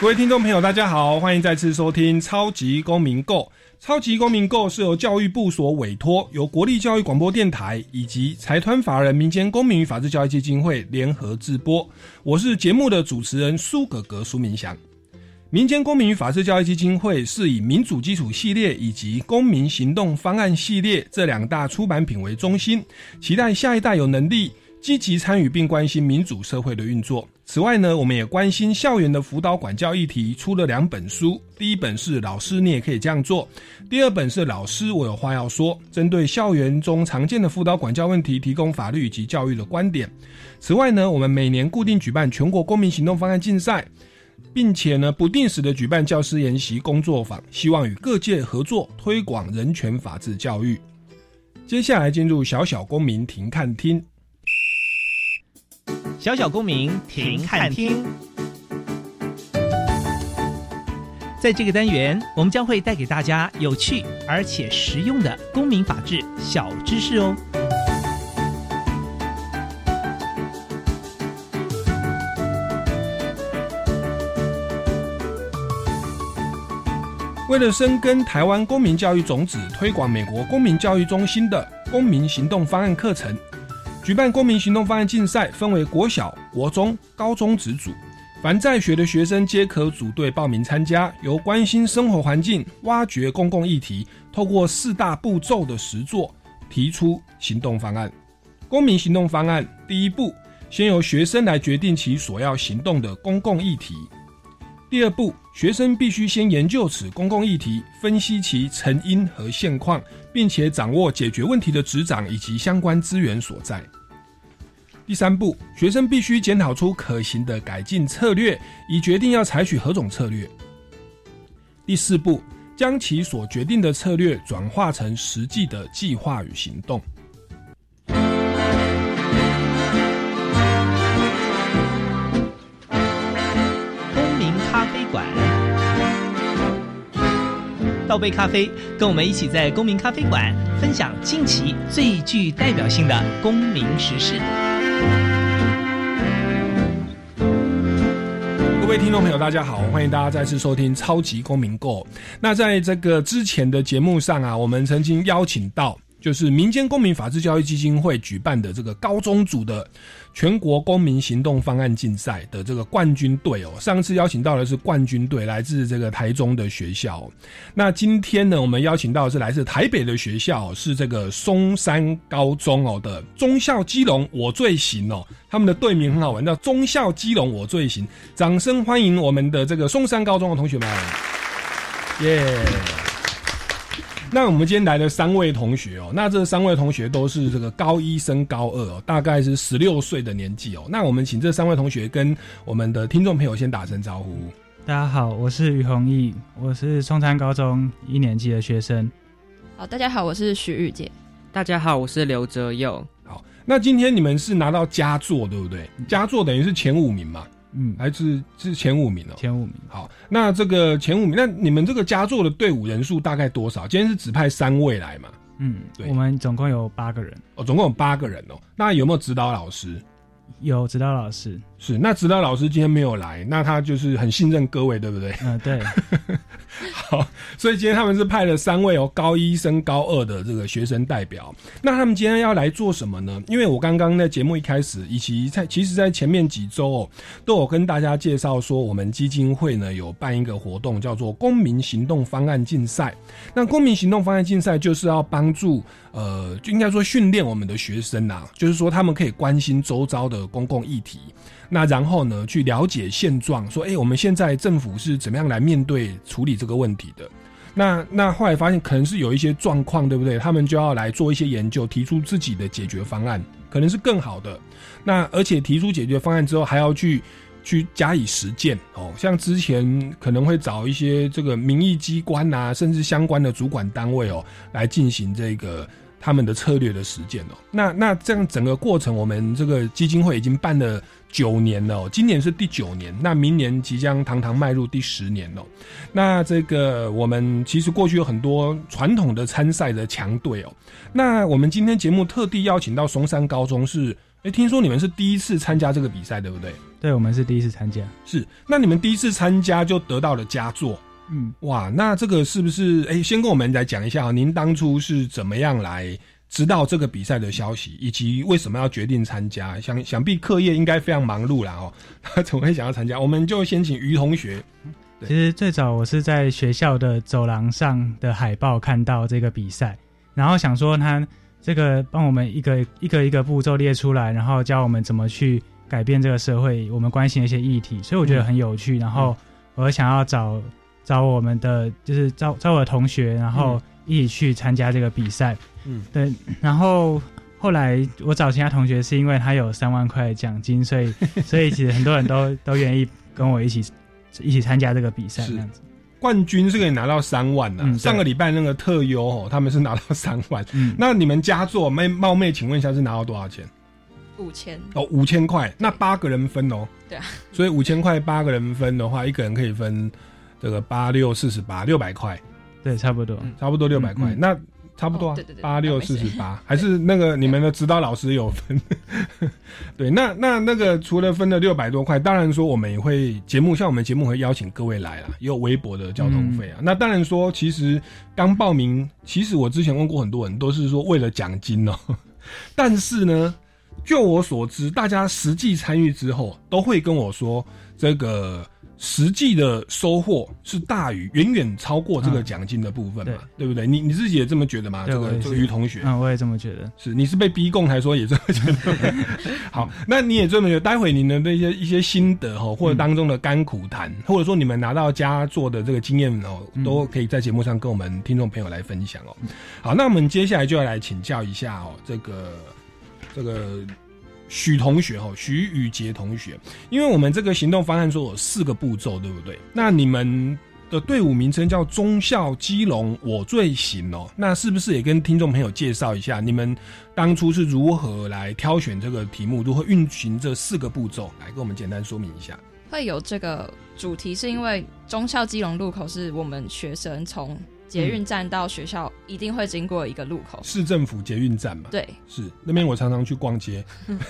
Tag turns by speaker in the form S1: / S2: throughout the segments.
S1: 各位听众朋友，大家好，欢迎再次收听《超级公民购》。《超级公民购》是由教育部所委托，由国立教育广播电台以及财团法人民间公民与法治教育基金会联合制播。我是节目的主持人苏格格苏明祥。民间公民与法治教育基金会是以民主基础系列以及公民行动方案系列这两大出版品为中心，期待下一代有能力积极参与并关心民主社会的运作。此外呢，我们也关心校园的辅导管教议题，出了两本书。第一本是《老师你也可以这样做》，第二本是《老师我有话要说》，针对校园中常见的辅导管教问题，提供法律以及教育的观点。此外呢，我们每年固定举办全国公民行动方案竞赛，并且呢不定时的举办教师研习工作坊，希望与各界合作推广人权法治教育。接下来进入小小公民庭看厅。
S2: 小小公民停看听，在这个单元，我们将会带给大家有趣而且实用的公民法治小知识哦。
S1: 为了深耕台湾公民教育种子，推广美国公民教育中心的公民行动方案课程。举办公民行动方案竞赛，分为国小、国中、高中职组，凡在学的学生皆可组队报名参加。由关心生活环境、挖掘公共议题，透过四大步骤的实作，提出行动方案。公民行动方案第一步，先由学生来决定其所要行动的公共议题。第二步，学生必须先研究此公共议题，分析其成因和现况，并且掌握解决问题的执掌以及相关资源所在。第三步，学生必须检讨出可行的改进策略，以决定要采取何种策略。第四步，将其所决定的策略转化成实际的计划与行动。
S2: 公民咖啡馆，倒杯咖啡，跟我们一起在公民咖啡馆分享近期最具代表性的公民时事。
S1: 各位听众朋友，大家好，欢迎大家再次收听《超级公民购》。那在这个之前的节目上啊，我们曾经邀请到。就是民间公民法治教育基金会举办的这个高中组的全国公民行动方案竞赛的这个冠军队哦，上次邀请到的是冠军队，来自这个台中的学校。那今天呢，我们邀请到的是来自台北的学校，是这个松山高中哦的中校基隆我最行哦，他们的队名很好玩，叫中校基隆我最行。掌声欢迎我们的这个松山高中的同学们，耶！那我们今天来的三位同学哦，那这三位同学都是这个高一升高二哦，大概是十六岁的年纪哦。那我们请这三位同学跟我们的听众朋友先打声招呼。
S3: 大家好，我是于弘毅，我是松山高中一年级的学生。
S4: 好，大家好，我是徐玉姐。
S5: 大家好，我是刘哲佑。
S1: 好，那今天你们是拿到佳作对不对？佳作等于是前五名嘛。嗯，还是是前五名哦。
S3: 前五名，
S1: 好，那这个前五名，那你们这个佳作的队伍人数大概多少？今天是只派三位来嘛？
S3: 嗯，对，我们总共有八个人。
S1: 哦，总共有八个人哦。那有没有指导老师？
S3: 有指导老师。
S1: 是，那指导老师今天没有来，那他就是很信任各位，对不对？
S3: 嗯，对。
S1: 好，所以今天他们是派了三位哦，高一升高二的这个学生代表。那他们今天要来做什么呢？因为我刚刚在节目一开始，以及在其实，在前面几周哦，都有跟大家介绍说，我们基金会呢有办一个活动，叫做公民行动方案竞赛。那公民行动方案竞赛就是要帮助呃，就应该说训练我们的学生啊，就是说他们可以关心周遭的公共议题。那然后呢，去了解现状，说，哎，我们现在政府是怎么样来面对处理这个问题的？那那后来发现可能是有一些状况，对不对？他们就要来做一些研究，提出自己的解决方案，可能是更好的。那而且提出解决方案之后，还要去。去加以实践哦。像之前可能会找一些这个民意机关啊，甚至相关的主管单位哦，来进行这个他们的策略的实践哦。那那这样整个过程，我们这个基金会已经办了九年了哦，今年是第九年，那明年即将堂堂迈入第十年了。那这个我们其实过去有很多传统的参赛的强队哦。那我们今天节目特地邀请到松山高中是。哎，听说你们是第一次参加这个比赛，对不对？
S3: 对，我们是第一次参加。
S1: 是，那你们第一次参加就得到了佳作，嗯，哇，那这个是不是？哎，先跟我们来讲一下您当初是怎么样来知道这个比赛的消息，以及为什么要决定参加？想想必课业应该非常忙碌了哦，他怎么会想要参加？我们就先请于同学。
S3: 其实最早我是在学校的走廊上的海报看到这个比赛，然后想说他。这个帮我们一个一个一个步骤列出来，然后教我们怎么去改变这个社会，我们关心的一些议题，所以我觉得很有趣。然后我想要找找我们的，就是找找我的同学，然后一起去参加这个比赛。嗯，对。然后后来我找其他同学，是因为他有三万块奖金，所以 所以其实很多人都都愿意跟我一起一起参加这个比赛，这样子。
S1: 冠军是可以拿到三万的。上个礼拜那个特优哦，他们是拿到三万。嗯那你们佳作妹冒昧请问一下是拿到多少钱？
S4: 五千
S1: 哦，五千块。那八个人分哦。
S4: 对啊。
S1: 所以五千块八个人分的话，一个人可以分这个八六四十八六百块。
S3: 对，差不多，
S1: 差不多六百块。那。差不多啊，八六四十八，还是那个你们的指导老师有分？对，那那那个除了分了六百多块，当然说我们也会节目，像我们节目会邀请各位来啦，也有微博的交通费啊。那当然说，其实刚报名，其实我之前问过很多人，都是说为了奖金哦。但是呢，就我所知，大家实际参与之后，都会跟我说这个。实际的收获是大于远远超过这个奖金的部分嘛？对不对？你你自己也这么觉得吗？这个这个于同学，
S3: 嗯，我也这么觉得。
S1: 是你是被逼供还说也这么觉得？好，那你也这么觉得？待会你的那些一些心得哈，或者当中的甘苦谈，或者说你们拿到佳作的这个经验哦，都可以在节目上跟我们听众朋友来分享哦。好，那我们接下来就要来请教一下哦，这个这个。许同学哈，许宇杰同学，因为我们这个行动方案说有四个步骤，对不对？那你们的队伍名称叫中校基隆我最行哦，那是不是也跟听众朋友介绍一下，你们当初是如何来挑选这个题目，如何运行这四个步骤，来跟我们简单说明一下？
S4: 会有这个主题，是因为中校基隆路口是我们学生从。捷运站到学校一定会经过一个路口，
S1: 市政府捷运站嘛？
S4: 对，
S1: 是那边我常常去逛街。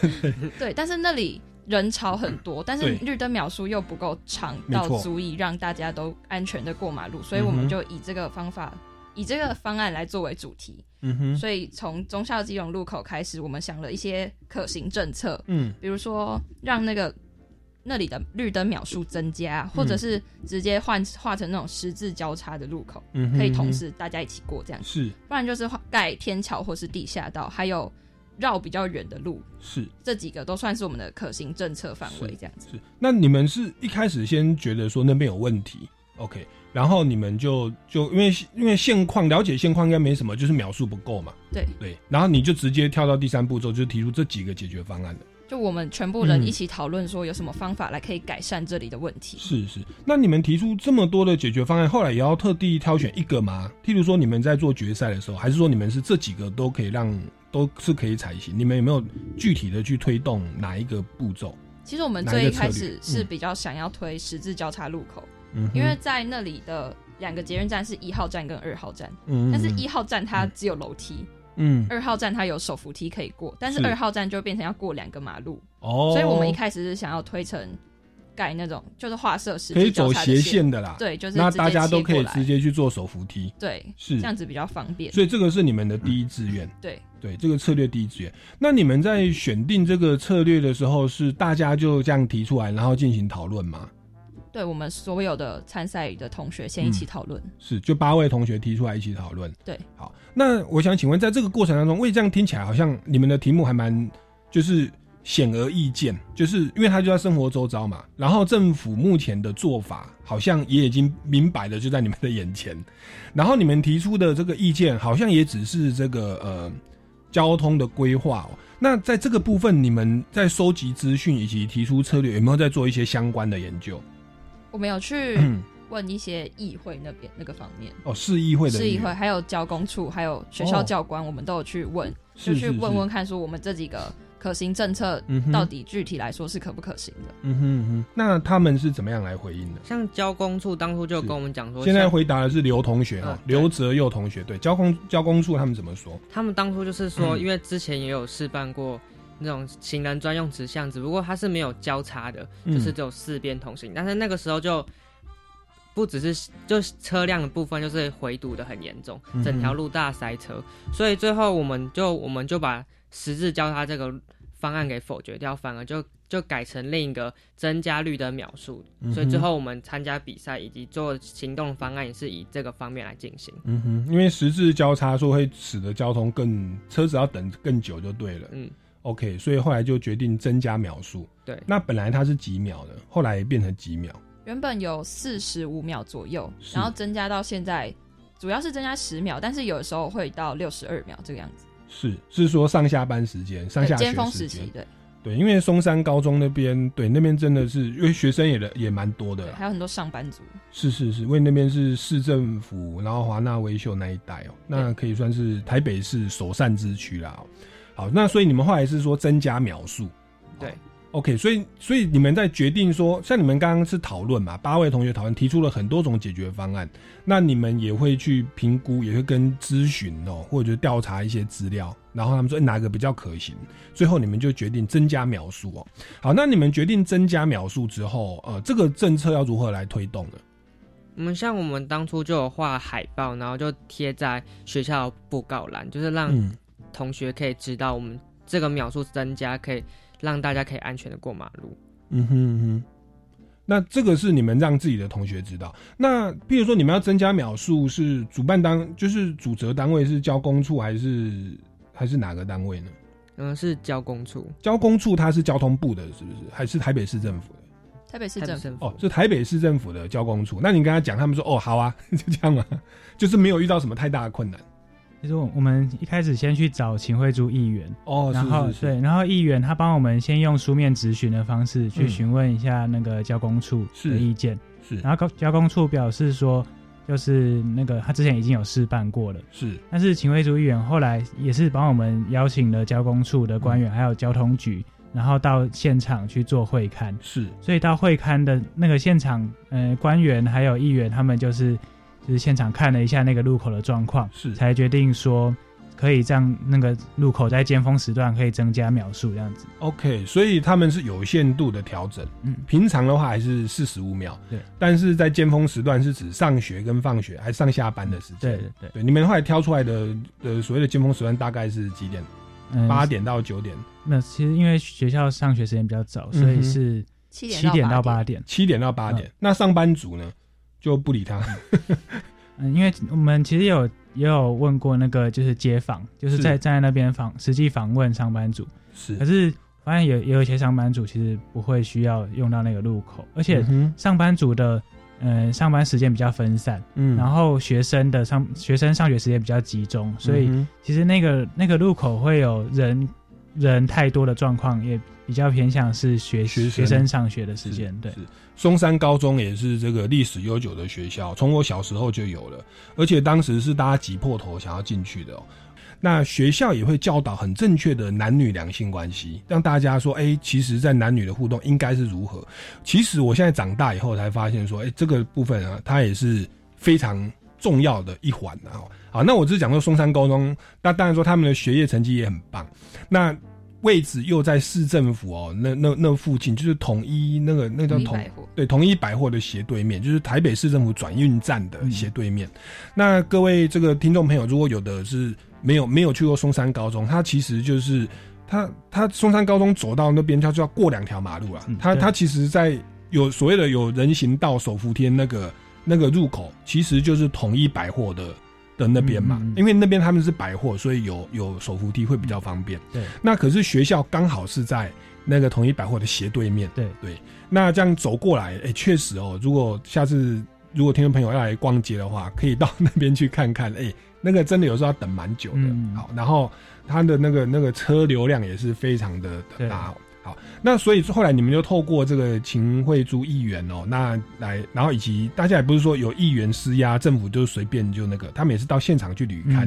S4: 对，但是那里人潮很多，但是绿灯秒数又不够长到足以让大家都安全的过马路，所以我们就以这个方法，以这个方案来作为主题。嗯哼，所以从中校基隆路口开始，我们想了一些可行政策，嗯，比如说让那个。那里的绿灯秒数增加，或者是直接换画成那种十字交叉的路口，嗯可以同时大家一起过这样。
S1: 是，
S4: 不然就是盖天桥或是地下道，还有绕比较远的路。
S1: 是，
S4: 这几个都算是我们的可行政策范围这样子。
S1: 是，那你们是一开始先觉得说那边有问题，OK，然后你们就就因为因为现况了解现况应该没什么，就是秒数不够嘛。
S4: 对
S1: 对，然后你就直接跳到第三步骤，就提出这几个解决方案的。
S4: 就我们全部人一起讨论，说有什么方法来可以改善这里的问题。
S1: 是是，那你们提出这么多的解决方案，后来也要特地挑选一个吗？譬如说你们在做决赛的时候，还是说你们是这几个都可以让都是可以采行？你们有没有具体的去推动哪一个步骤？
S4: 其实我们最一开始是比较想要推十字交叉路口，嗯因为在那里的两个捷运站是一号站跟二号站，嗯但是一号站它只有楼梯。嗯，二号站它有手扶梯可以过，但是二号站就变成要过两个马路。哦，所以我们一开始是想要推成盖那种就是画设施
S1: 可以走斜线的啦，
S4: 对，就是
S1: 那大家都可以直接去做手扶梯，
S4: 对，
S1: 是。
S4: 这样子比较方便，
S1: 所以这个是你们的第一志愿，
S4: 对。
S1: 对，这个策略第一志愿。那你们在选定这个策略的时候，是大家就这样提出来，然后进行讨论吗？
S4: 对我们所有的参赛的同学先一起讨论，
S1: 是就八位同学提出来一起讨论。
S4: 对，
S1: 好，那我想请问，在这个过程当中，为这样听起来好像你们的题目还蛮就是显而易见，就是因为他就在生活周遭嘛。然后政府目前的做法好像也已经明摆的就在你们的眼前，然后你们提出的这个意见好像也只是这个呃交通的规划。那在这个部分，你们在收集资讯以及提出策略，有没有在做一些相关的研究？
S4: 我们有去问一些议会那边那个方面
S1: 哦，市议会的
S4: 市议会，还有交工处，还有学校教官，我们都有去问，就去问问看，说我们这几个可行政策到底具体来说是可不可行的？
S1: 嗯哼哼，那他们是怎么样来回应的？
S5: 像交工处当初就跟我们讲说，
S1: 现在回答的是刘同学哦，刘泽佑同学，对，交工交工处他们怎么说？
S5: 他们当初就是说，因为之前也有示范过。那种行人专用直巷，只不过它是没有交叉的，就是只有四边同行。但是那个时候就不只是就车辆的部分，就是回堵的很严重，整条路大塞车。所以最后我们就我们就把十字交叉这个方案给否决掉，反而就就改成另一个增加绿灯秒数。所以最后我们参加比赛以及做行动方案也是以这个方面来进行。
S1: 嗯哼，因为十字交叉说会使得交通更车子要等更久就对了。嗯。OK，所以后来就决定增加秒数。
S5: 对，
S1: 那本来它是几秒的，后来变成几秒。
S4: 原本有四十五秒左右，然后增加到现在，主要是增加十秒，但是有的时候会到六十二秒这个样子。
S1: 是，是说上下班时间、上下
S4: 尖峰
S1: 时
S4: 期，对
S1: 对，因为松山高中那边，对那边真的是因为学生也也蛮多的，
S4: 还有很多上班族。
S1: 是是是，因为那边是市政府，然后华纳维秀那一带哦，那可以算是台北市首善之区啦。好，那所以你们后来是说增加描述，
S5: 对
S1: ，OK，所以所以你们在决定说，像你们刚刚是讨论嘛，八位同学讨论提出了很多种解决方案，那你们也会去评估，也会跟咨询哦，或者调查一些资料，然后他们说哪个比较可行，最后你们就决定增加描述哦。好，那你们决定增加描述之后，呃，这个政策要如何来推动呢？
S5: 我们像我们当初就有画海报，然后就贴在学校布告栏，就是让。同学可以知道，我们这个秒数增加，可以让大家可以安全的过马路。
S1: 嗯哼哼，那这个是你们让自己的同学知道。那譬如说，你们要增加秒数，是主办单，就是主责单位是交工处还是还是哪个单位呢？
S5: 嗯，是交工处。
S1: 交工处它是交通部的，是不是？还是台北市政府的？
S4: 台北市政府
S5: 哦，
S1: 是台北市政府的交工处。那你跟他讲，他们说哦，好啊，就这样嘛，就是没有遇到什么太大的困难。
S3: 其实我们一开始先去找秦惠珠议员
S1: 哦，
S3: 然后对，然后议员他帮我们先用书面质询的方式去询问一下那个交工处的意见，
S1: 是，
S3: 然后交工处表示说，就是那个他之前已经有试办过了，
S1: 是，
S3: 但是秦惠珠议员后来也是帮我们邀请了交工处的官员，还有交通局，然后到现场去做会刊，
S1: 是，
S3: 所以到会刊的那个现场，呃，官员还有议员他们就是。就是现场看了一下那个路口的状况，
S1: 是
S3: 才决定说可以让那个路口在尖峰时段可以增加秒数这样子。
S1: OK，所以他们是有限度的调整，嗯，平常的话还是四十五秒，
S3: 对，
S1: 但是在尖峰时段是指上学跟放学还上下班的时间，
S3: 对对对。
S1: 对，你们后来挑出来的呃所谓的尖峰时段大概是几点？八点到九点。
S3: 那其实因为学校上学时间比较早，所以是
S4: 七点
S3: 到八点，
S1: 七点到八点。那上班族呢？就不理他。
S3: 嗯，因为我们其实有也有问过那个就是街访，就是在站在那边访实际访问上班族。
S1: 是，
S3: 可是发现有也有一些上班族其实不会需要用到那个路口，而且上班族的嗯上班时间比较分散，嗯，然后学生的上学生上学时间比较集中，所以其实那个那个路口会有人人太多的状况，也比较偏向是学学生上学的时间，对。
S1: 松山高中也是这个历史悠久的学校，从我小时候就有了，而且当时是大家挤破头想要进去的。那学校也会教导很正确的男女两性关系，让大家说，哎，其实，在男女的互动应该是如何。其实我现在长大以后才发现，说，哎，这个部分啊，它也是非常重要的一环啊。好，那我只是讲说松山高中，那当然说他们的学业成绩也很棒。那位置又在市政府哦，那那那附近就是统一那个那叫统对统一百货的斜对面，就是台北市政府转运站的斜对面。那各位这个听众朋友，如果有的是没有没有去过松山高中，它其实就是它它松山高中走到那边，它就要过两条马路啊。它它其实，在有所谓的有人行道手扶梯那个那个入口，其实就是统一百货的。的那边嘛，因为那边他们是百货，所以有有手扶梯会比较方便。
S3: 对，
S1: 那可是学校刚好是在那个统一百货的斜对面。
S3: 对
S1: 对，那这样走过来，哎，确实哦，如果下次如果听众朋友要来逛街的话，可以到那边去看看。哎，那个真的有时候要等蛮久的。好，然后它的那个那个车流量也是非常的大。好，那所以后来你们就透过这个秦惠珠议员哦，那来，然后以及大家也不是说有议员施压，政府就随便就那个，他们也是到现场去旅看，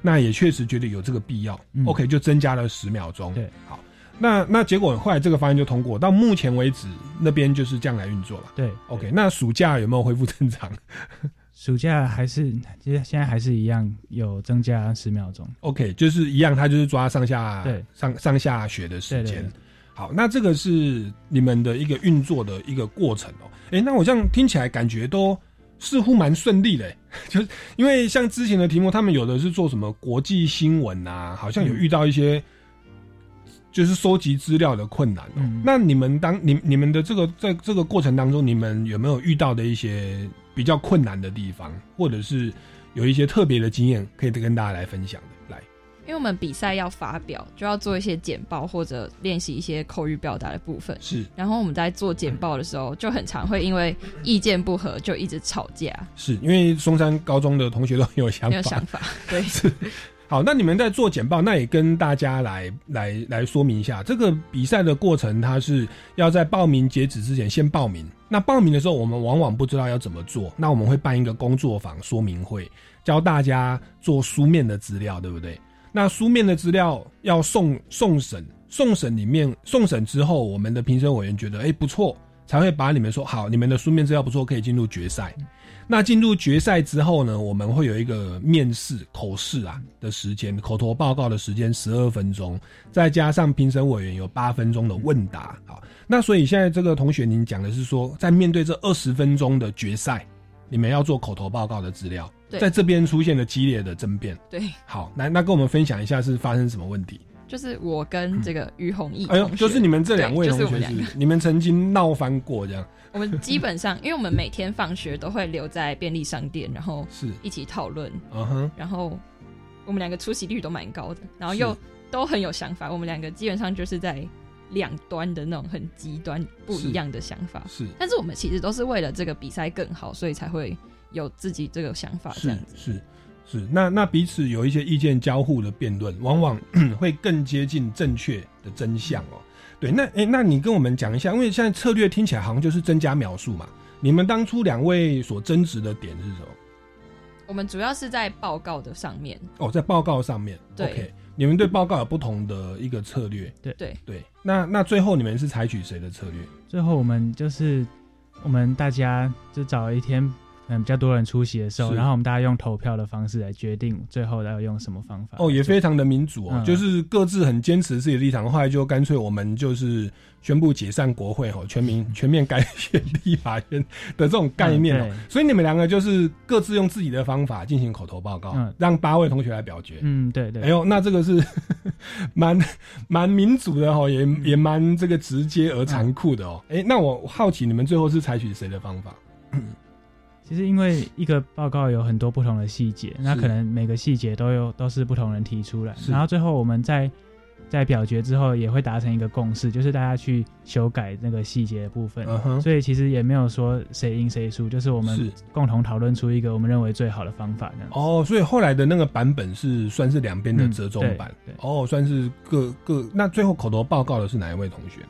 S1: 那也确实觉得有这个必要。OK，就增加了十秒钟。
S3: 对，
S1: 好。那那结果后来这个方案就通过，到目前为止那边就是这样来运作了。
S3: 对
S1: ，OK。那暑假有没有恢复正常？
S3: 暑假还是其实现在还是一样有增加十秒钟。
S1: OK，就是一样，他就是抓上下
S3: 对
S1: 上上下学的时间。好，那这个是你们的一个运作的一个过程哦。哎，那我这样听起来感觉都似乎蛮顺利的，就是因为像之前的题目，他们有的是做什么国际新闻啊，好像有遇到一些。就是收集资料的困难哦。那你们当你你们的这个在这个过程当中，你们有没有遇到的一些比较困难的地方，或者是有一些特别的经验可以跟大家来分享的？来，
S4: 因为我们比赛要发表，就要做一些简报或者练习一些口语表达的部分。
S1: 是，
S4: 然后我们在做简报的时候，就很常会因为意见不合就一直吵架。
S1: 是因为松山高中的同学都很有想法，
S4: 有想法，对。
S1: 是好，那你们在做简报，那也跟大家来来来说明一下，这个比赛的过程，它是要在报名截止之前先报名。那报名的时候，我们往往不知道要怎么做，那我们会办一个工作坊说明会，教大家做书面的资料，对不对？那书面的资料要送送审，送审里面送审之后，我们的评审委员觉得哎不错，才会把你们说好，你们的书面资料不错，可以进入决赛。那进入决赛之后呢，我们会有一个面试口试啊的时间，口头报告的时间十二分钟，再加上评审委员有八分钟的问答。好，那所以现在这个同学，您讲的是说，在面对这二十分钟的决赛，你们要做口头报告的资料，在这边出现了激烈的争辩。
S4: 对，
S1: 好，来，那跟我们分享一下是发生什么问题？
S4: 就是我跟这个于弘毅，
S1: 哎呦，就是你们这两位同学，
S4: 是
S1: 你们曾经闹翻过这样。
S4: 我们基本上，因为我们每天放学都会留在便利商店，然后
S1: 是
S4: 一起讨论。
S1: 嗯哼，
S4: 然后我们两个出席率都蛮高的，然后又都很有想法。我们两个基本上就是在两端的那种很极端不一样的想法。
S1: 是，
S4: 但是我们其实都是为了这个比赛更好，所以才会有自己这个想法这样子。
S1: 是是，那那彼此有一些意见交互的辩论，往往 会更接近正确的真相哦。对，那哎，那你跟我们讲一下，因为现在策略听起来好像就是增加描述嘛。你们当初两位所争执的点是什么？
S4: 我们主要是在报告的上面。
S1: 哦，在报告上面。
S4: 对，
S1: 你们对报告有不同的一个策略。
S3: 对
S4: 对
S1: 对。那那最后你们是采取谁的策略？
S3: 最后我们就是我们大家就找了一天。嗯，比较多人出席的时候，然后我们大家用投票的方式来决定最后要用什么方法。
S1: 哦，也非常的民主哦，就是各自很坚持自己的立场，后来就干脆我们就是宣布解散国会哦，全民 全面改选立法院的这种概念哦。所以你们两个就是各自用自己的方法进行口头报告，让八位同学来表决。
S3: 嗯，对对。
S1: 哎呦，那这个是 蛮蛮民主的哦，也也蛮这个直接而残酷的哦。哎，那我好奇你们最后是采取谁的方法？
S3: 其实因为一个报告有很多不同的细节，那可能每个细节都有都是不同人提出来，然后最后我们在在表决之后也会达成一个共识，就是大家去修改那个细节的部分。所以其实也没有说谁赢谁输，就是我们共同讨论出一个我们认为最好的方法。这样
S1: 哦，所以后来的那个版本是算是两边的折中版，哦，算是各各。那最后口头报告的是哪一位同学？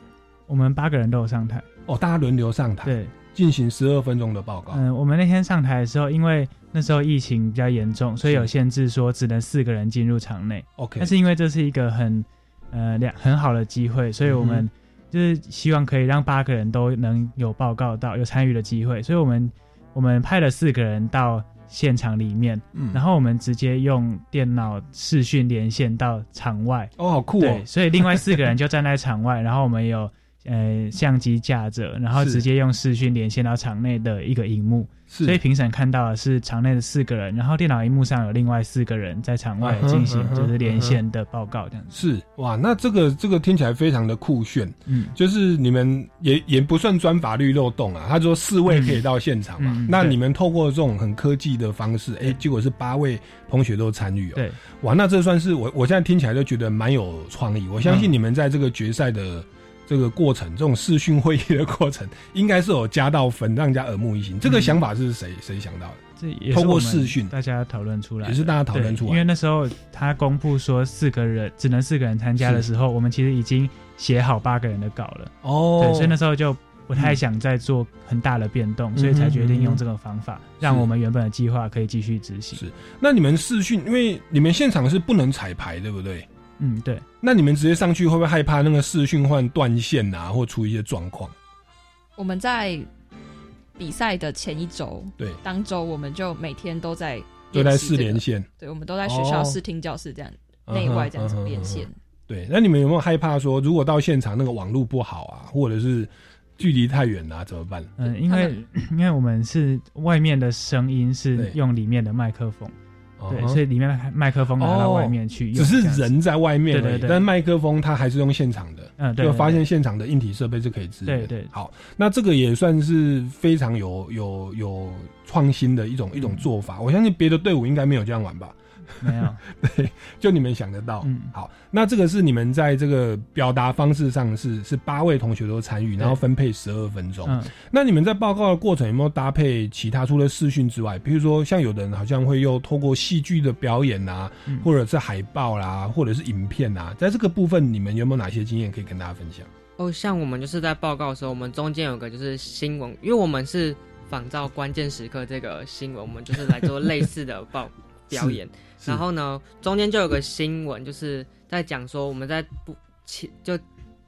S3: 我们八个人都有上台，
S1: 哦，大家轮流上台。
S3: 对。
S1: 进行十二分钟的报告。
S3: 嗯，我们那天上台的时候，因为那时候疫情比较严重，所以有限制，说只能四个人进入场内。
S1: OK。
S3: 但是因为这是一个很呃两很好的机会，所以我们就是希望可以让八个人都能有报告到有参与的机会，所以我们我们派了四个人到现场里面，嗯，然后我们直接用电脑视讯连线到场外。
S1: 哦，好酷哦！
S3: 对，所以另外四个人就站在场外，然后我们有。呃，相机架着，然后直接用视讯连线到场内的一个荧幕，所以评审看到的是场内的四个人，然后电脑荧幕上有另外四个人在场外进行就是连线的报告这样子。
S1: 是哇，那这个这个听起来非常的酷炫，嗯，就是你们也也不算钻法律漏洞啊。他说四位可以到现场嘛，那你们透过这种很科技的方式，哎，结果是八位同学都参与哦。
S3: 对，
S1: 哇，那这算是我我现在听起来就觉得蛮有创意。我相信你们在这个决赛的。这个过程，这种视讯会议的过程，应该是有加到分，让人家耳目一新。这个想法是谁谁想到的？
S3: 这也
S1: 通过视讯
S3: 大家讨论出来，
S1: 也是大家讨论出来。
S3: 因为那时候他公布说四个人只能四个人参加的时候，我们其实已经写好八个人的稿了。哦，对，所以那时候就不太想再做很大的变动，所以才决定用这个方法，让我们原本的计划可以继续执行。
S1: 是，那你们视讯，因为你们现场是不能彩排，对不对？
S3: 嗯，对。
S1: 那你们直接上去会不会害怕那个视讯换断线啊，或出一些状况？
S4: 我们在比赛的前一周，
S1: 对，
S4: 当周我们就每天都在
S1: 都在试连线，
S4: 对，我们都在学校试听教室这样内外这样子连线。
S1: 对，那你们有没有害怕说，如果到现场那个网络不好啊，或者是距离太远啊，怎么办？
S3: 嗯，因为因为我们是外面的声音是用里面的麦克风。对，所以里面麦克风拿到外面去，
S1: 只是人在外面，对对对。但麦克风它还是用现场的，
S3: 嗯，对。
S1: 就发现现场的硬体设备是可以支援。
S3: 对对。
S1: 好，那这个也算是非常有有有创新的一种一种做法。我相信别的队伍应该没有这样玩吧。
S3: 没有，
S1: 对，就你们想得到。嗯，好，那这个是你们在这个表达方式上是是八位同学都参与，然后分配十二分钟。嗯，那你们在报告的过程有没有搭配其他除了视讯之外，比如说像有的人好像会又透过戏剧的表演啊，或者是海报啦，或者是影片啊，在这个部分你们有没有哪些经验可以跟大家分享？
S5: 哦，像我们就是在报告的时候，我们中间有个就是新闻，因为我们是仿照关键时刻这个新闻，我们就是来做类似的报表演。然后呢，中间就有个新闻，就是在讲说我们在不前就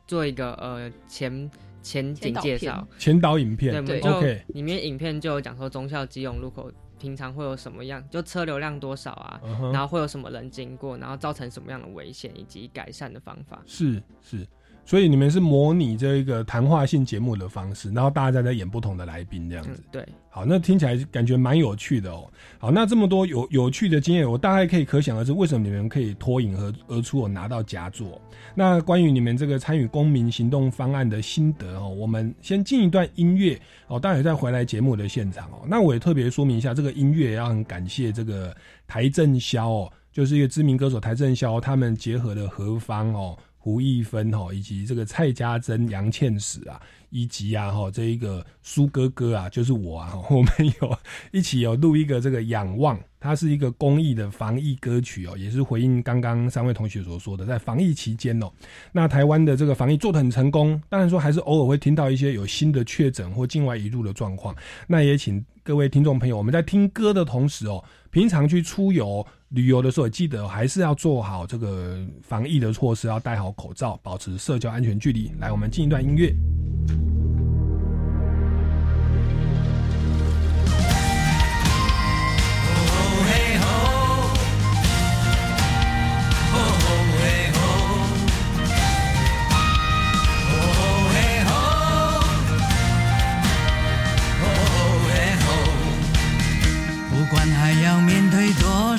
S5: 做一个呃前前景介绍，
S1: 前导影片，
S5: 对，就里面影片就有讲说中校基隆路口平常会有什么样，就车流量多少啊，然后会有什么人经过，然后造成什么样的危险以及改善的方法。
S1: 是是。所以你们是模拟这一个谈话性节目的方式，然后大家在演不同的来宾这样子。
S5: 对，
S1: 好，那听起来感觉蛮有趣的哦。好，那这么多有有趣的经验，我大概可以可想而知，为什么你们可以脱颖而而出，我拿到佳作。那关于你们这个参与公民行动方案的心得哦，我们先进一段音乐哦，待会再回来节目的现场哦。那我也特别说明一下，这个音乐要很感谢这个台正宵哦，就是一个知名歌手台正宵，他们结合的何方哦。胡一芬哈，以及这个蔡家珍、杨倩史啊，以及啊哈这一个苏哥哥啊，就是我啊，我们有一起有录一个这个仰望，它是一个公益的防疫歌曲哦，也是回应刚刚三位同学所说的，在防疫期间哦，那台湾的这个防疫做得很成功，当然说还是偶尔会听到一些有新的确诊或境外移入的状况，那也请各位听众朋友，我们在听歌的同时哦，平常去出游。旅游的时候，记得还是要做好这个防疫的措施，要戴好口罩，保持社交安全距离。来，我们进一段音乐。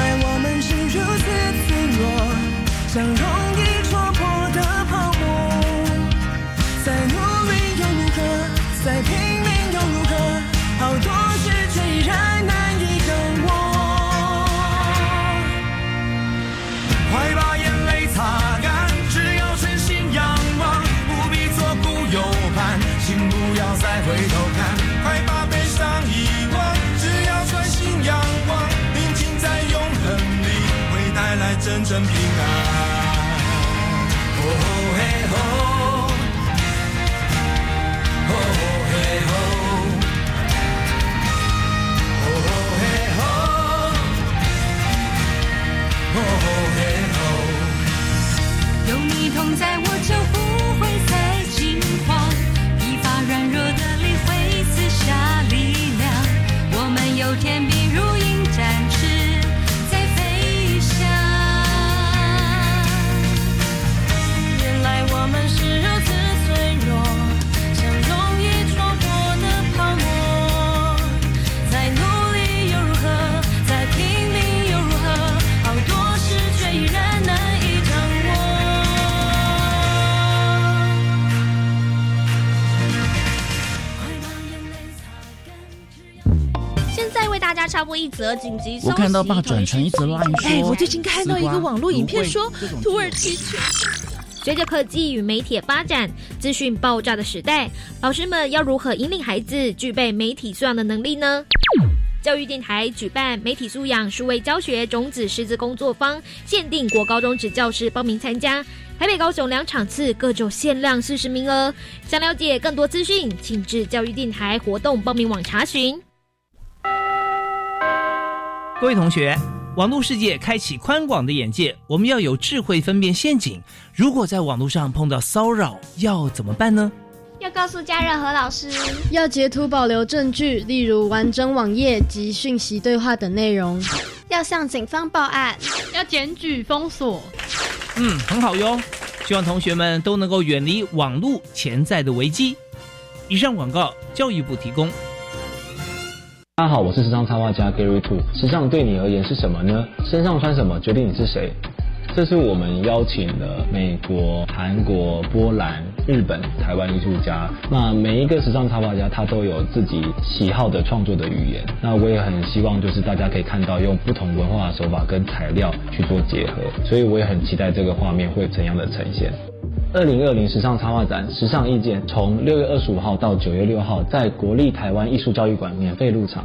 S6: 原来我们是如此脆弱相同真正平安。哦嘿吼，哦嘿吼，哦嘿吼，哦嘿吼。有你同在，我就
S7: 插播一则紧急消息。
S8: 我看到爸转成一则 line
S9: 说，哎，我最近看到一个网络影片说，土耳其
S7: 随着科技与媒体发展，资讯爆炸的时代，老师们要如何引领孩子具备媒体素养的能力呢？教育电台举办媒体素养数位教学种子师资工作坊，限定国高中职教师报名参加。台北、高雄两场次各就限量四十名额。想了解更多资讯，请至教育电台活动报名网查询。
S2: 各位同学，网络世界开启宽广的眼界，我们要有智慧分辨陷阱。如果在网络上碰到骚扰，要怎么办呢？
S10: 要告诉家人和老师，
S11: 要截图保留证据，例如完整网页及讯息对话等内容。
S10: 要向警方报案，
S12: 要检举封锁。
S2: 嗯，很好哟。希望同学们都能够远离网络潜在的危机。以上广告，教育部提供。
S13: 大家好，我是时尚插画家 Gary Two。时尚对你而言是什么呢？身上穿什么决定你是谁。这是我们邀请了美国、韩国、波兰、日本、台湾艺术家。那每一个时尚插画家，他都有自己喜好的创作的语言。那我也很希望，就是大家可以看到用不同文化的手法跟材料去做结合。所以我也很期待这个画面会怎样的呈现。二零二零时尚插画展《时尚意见》从六月二十五号到九月六号，在国立台湾艺术教育馆免费入场。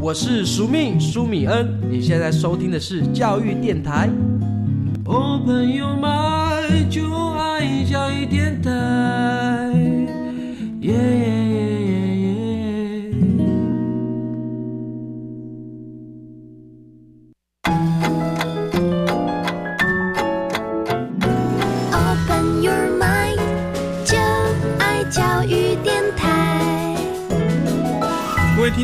S14: 我是苏命苏米恩，你现在收听的是教育电台。Open your mind，就爱教育电台。
S1: 听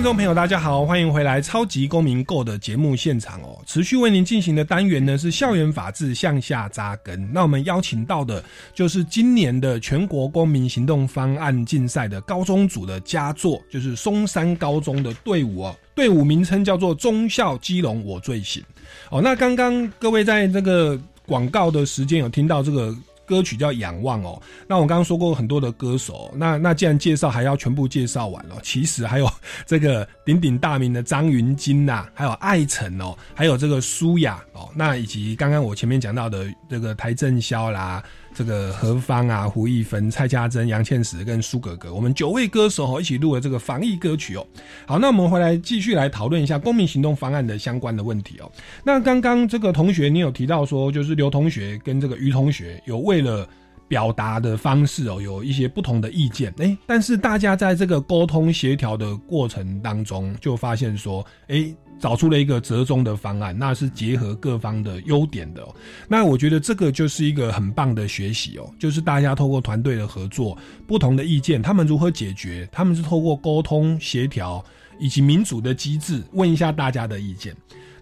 S1: 众朋友，大家好，欢迎回来《超级公民购》的节目现场哦。持续为您进行的单元呢是校园法治向下扎根。那我们邀请到的就是今年的全国公民行动方案竞赛的高中组的佳作，就是松山高中的队伍哦。队伍名称叫做“中校基隆我最行”。哦，那刚刚各位在这个广告的时间有听到这个。歌曲叫《仰望》哦，那我刚刚说过很多的歌手，那那既然介绍还要全部介绍完了，其实还有 这个鼎鼎大名的张云京呐，还有艾辰哦，还有这个舒雅哦，那以及刚刚我前面讲到的这个台正宵啦。这个何方啊、胡一芬、蔡家珍、杨倩石跟苏格格，我们九位歌手哦一起录了这个防疫歌曲哦。好，那我们回来继续来讨论一下公民行动方案的相关的问题哦。那刚刚这个同学你有提到说，就是刘同学跟这个于同学有为了表达的方式哦有一些不同的意见，哎，但是大家在这个沟通协调的过程当中就发现说，哎。找出了一个折中的方案，那是结合各方的优点的。那我觉得这个就是一个很棒的学习哦，就是大家透过团队的合作，不同的意见，他们如何解决？他们是透过沟通协调以及民主的机制，问一下大家的意见。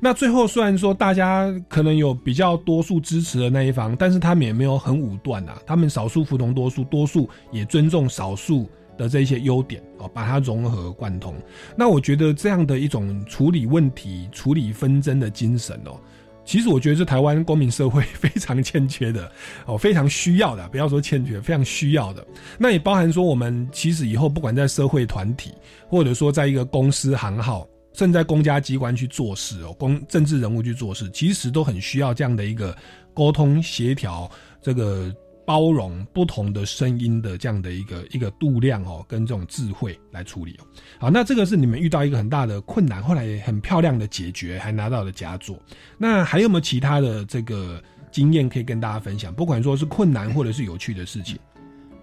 S1: 那最后虽然说大家可能有比较多数支持的那一方，但是他们也没有很武断啊，他们少数服从多数，多数也尊重少数。的这些优点哦，把它融合贯通。那我觉得这样的一种处理问题、处理纷争的精神哦，其实我觉得是台湾公民社会非常欠缺的哦，非常需要的。不要说欠缺，非常需要的。那也包含说，我们其实以后不管在社会团体，或者说在一个公司行号，甚至在公家机关去做事哦，公政治人物去做事，其实都很需要这样的一个沟通协调这个。包容不同的声音的这样的一个一个度量哦，跟这种智慧来处理哦。好，那这个是你们遇到一个很大的困难，后来很漂亮的解决，还拿到了佳作。那还有没有其他的这个经验可以跟大家分享？不管说是困难或者是有趣的事情。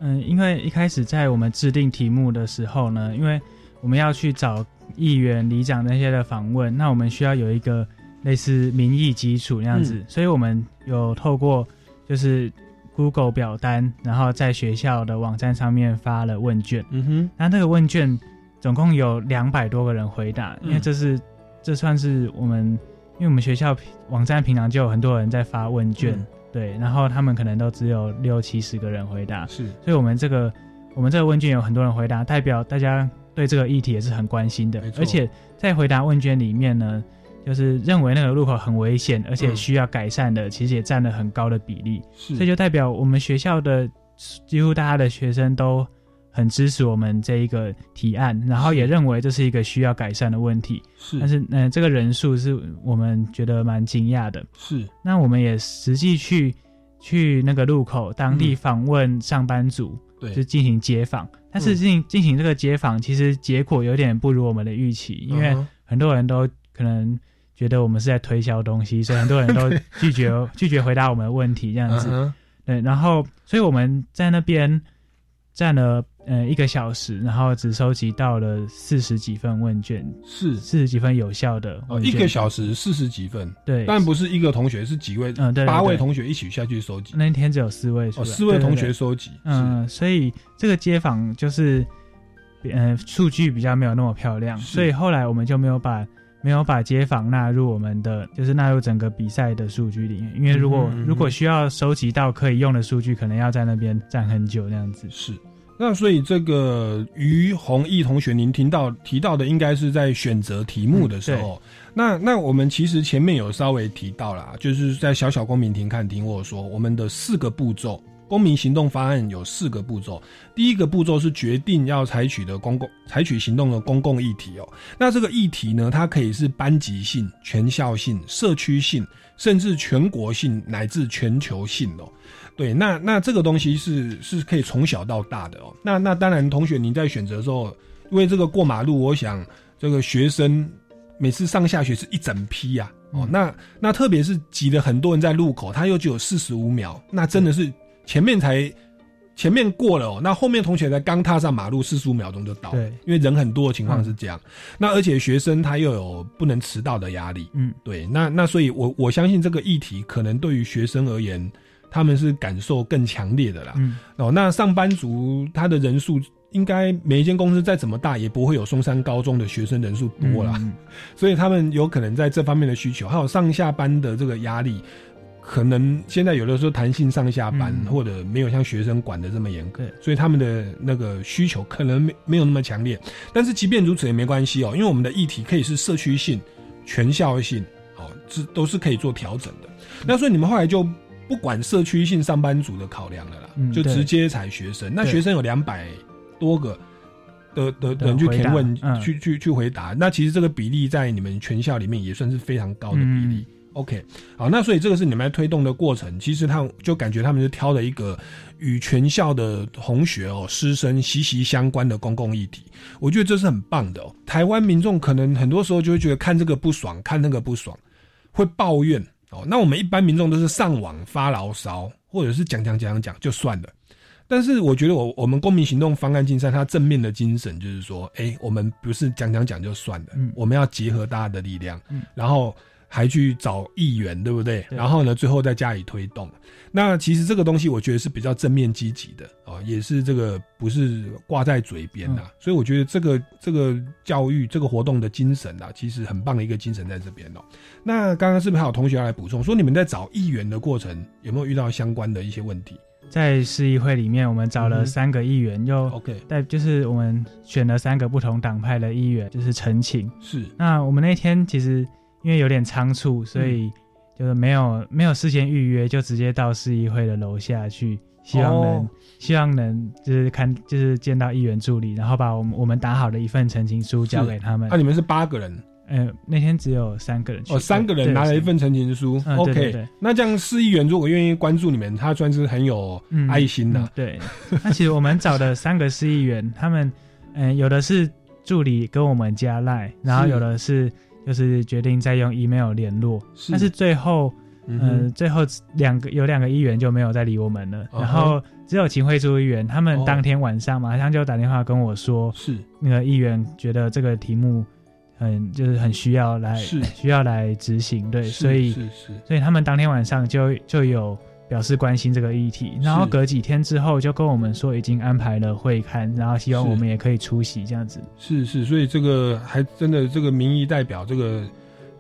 S3: 嗯，因为一开始在我们制定题目的时候呢，因为我们要去找议员、里长那些的访问，那我们需要有一个类似民意基础那样子，所以我们有透过就是。Google 表单，然后在学校的网站上面发了问卷。嗯哼，那那个问卷总共有两百多个人回答，因为这是这算是我们，因为我们学校网站平常就有很多人在发问卷，对，然后他们可能都只有六七十个人回答，
S1: 是，
S3: 所以我们这个我们这个问卷有很多人回答，代表大家对这个议题也是很关心的，而且在回答问卷里面呢，就是认为那个路口很危险，而且需要改善的，其实也占了很高的比例。所以就代表我们学校的几乎大家的学生都很支持我们这一个提案，然后也认为这是一个需要改善的问题。
S1: 是，
S3: 但是嗯，这个人数是我们觉得蛮惊讶的。
S1: 是，
S3: 那我们也实际去去那个路口当地访问上班族，
S1: 对，
S3: 就进行街访。但是进进行这个街访，其实结果有点不如我们的预期，因为很多人都可能觉得我们是在推销东西，所以很多人都拒绝 拒绝回答我们的问题，这样子。对，然后所以我们在那边站了呃一个小时，然后只收集到了四十几份问卷，
S1: 是。
S3: 四十几份有效的
S1: 哦，一个小时四十几份，
S3: 对，
S1: 但不是一个同学，是几位，
S3: 嗯，对，
S1: 八位同学一起下去收集。
S3: 那天只有四位，
S1: 哦，四位同学收集，
S3: 嗯，所以这个街访就是，嗯，数据比较没有那么漂亮，所以后来我们就没有把。没有把街访纳入我们的，就是纳入整个比赛的数据里面，因为如果如果需要收集到可以用的数据，可能要在那边站很久那样子。
S1: 是，那所以这个于弘毅同学，您听到提到的，应该是在选择题目的时候。那那我们其实前面有稍微提到啦，就是在小小公民庭看庭，或说我们的四个步骤。公民行动方案有四个步骤，第一个步骤是决定要采取的公共采取行动的公共议题哦。那这个议题呢，它可以是班级性、全校性、社区性，甚至全国性乃至全球性哦。对，那那这个东西是是可以从小到大的哦。那那当然，同学你在选择的时候，因为这个过马路，我想这个学生每次上下学是一整批呀哦。那那特别是挤了很多人在路口，他又只有四十五秒，那真的是。前面才前面过了哦，那后面同学才刚踏上马路，四十五秒钟就到。
S3: 对，
S1: 因为人很多的情况是这样。那而且学生他又有不能迟到的压力。
S3: 嗯，
S1: 对。那那所以，我我相信这个议题可能对于学生而言，他们是感受更强烈的啦。
S3: 嗯。
S1: 哦，那上班族他的人数应该每一间公司再怎么大，也不会有松山高中的学生人数多啦。所以他们有可能在这方面的需求，还有上下班的这个压力。可能现在有的时候弹性上下班，或者没有像学生管的这么严格，所以他们的那个需求可能没没有那么强烈。但是即便如此也没关系哦，因为我们的议题可以是社区性、全校性，哦，这都是可以做调整的。那所以你们后来就不管社区性上班族的考量了啦，就直接采学生。那学生有两百多个的的人去填问，去去去回答。那其实这个比例在你们全校里面也算是非常高的比例。OK，好，那所以这个是你们在推动的过程，其实他就感觉他们就挑了一个与全校的同学哦师生息息相关的公共议题，我觉得这是很棒的哦。台湾民众可能很多时候就会觉得看这个不爽，看那个不爽，会抱怨哦。那我们一般民众都是上网发牢骚，或者是讲讲讲讲就算了。但是我觉得我我们公民行动方案竞赛，它正面的精神就是说，哎，我们不是讲讲讲就算了，我们要结合大家的力量，然后。还去找议员，对不对？然后呢，最后再加以推动。那其实这个东西，我觉得是比较正面积极的哦，也是这个不是挂在嘴边的。所以我觉得这个这个教育这个活动的精神啊，其实很棒的一个精神在这边哦。那刚刚是不是还有同学要来补充，说你们在找议员的过程有没有遇到相关的一些问题？
S3: 在市议会里面，我们找了三个议员，又
S1: OK，
S3: 但就是我们选了三个不同党派的议员，就是陈情。
S1: 是。
S3: 那我们那天其实。因为有点仓促，所以就是没有没有事先预约，就直接到市议会的楼下去，希望能希望能就是看就是见到议员助理，然后把我们我们打好的一份陈情书交给他们。
S1: 那你们是八个人？
S3: 呃，那天只有三个人。
S1: 哦，三个人拿了一份陈情书。OK，那这样市议员如果愿意关注你们，他算是很有爱心的。
S3: 对。那其实我们找的三个市议员，他们嗯，有的是助理跟我们加赖，然后有的是。就是决定再用 email 联络，但是最后，嗯，最后两个有两个议员就没有再理我们了，然后只有秦惠珠议员，他们当天晚上马上就打电话跟我说，
S1: 是。
S3: 那个议员觉得这个题目很就是很需要来，需要来执行，对，所以
S1: 是是，
S3: 所以他们当天晚上就就有。表示关心这个议题，然后隔几天之后就跟我们说已经安排了会刊，然后希望我们也可以出席这样子。
S1: 是是，所以这个还真的这个民意代表这个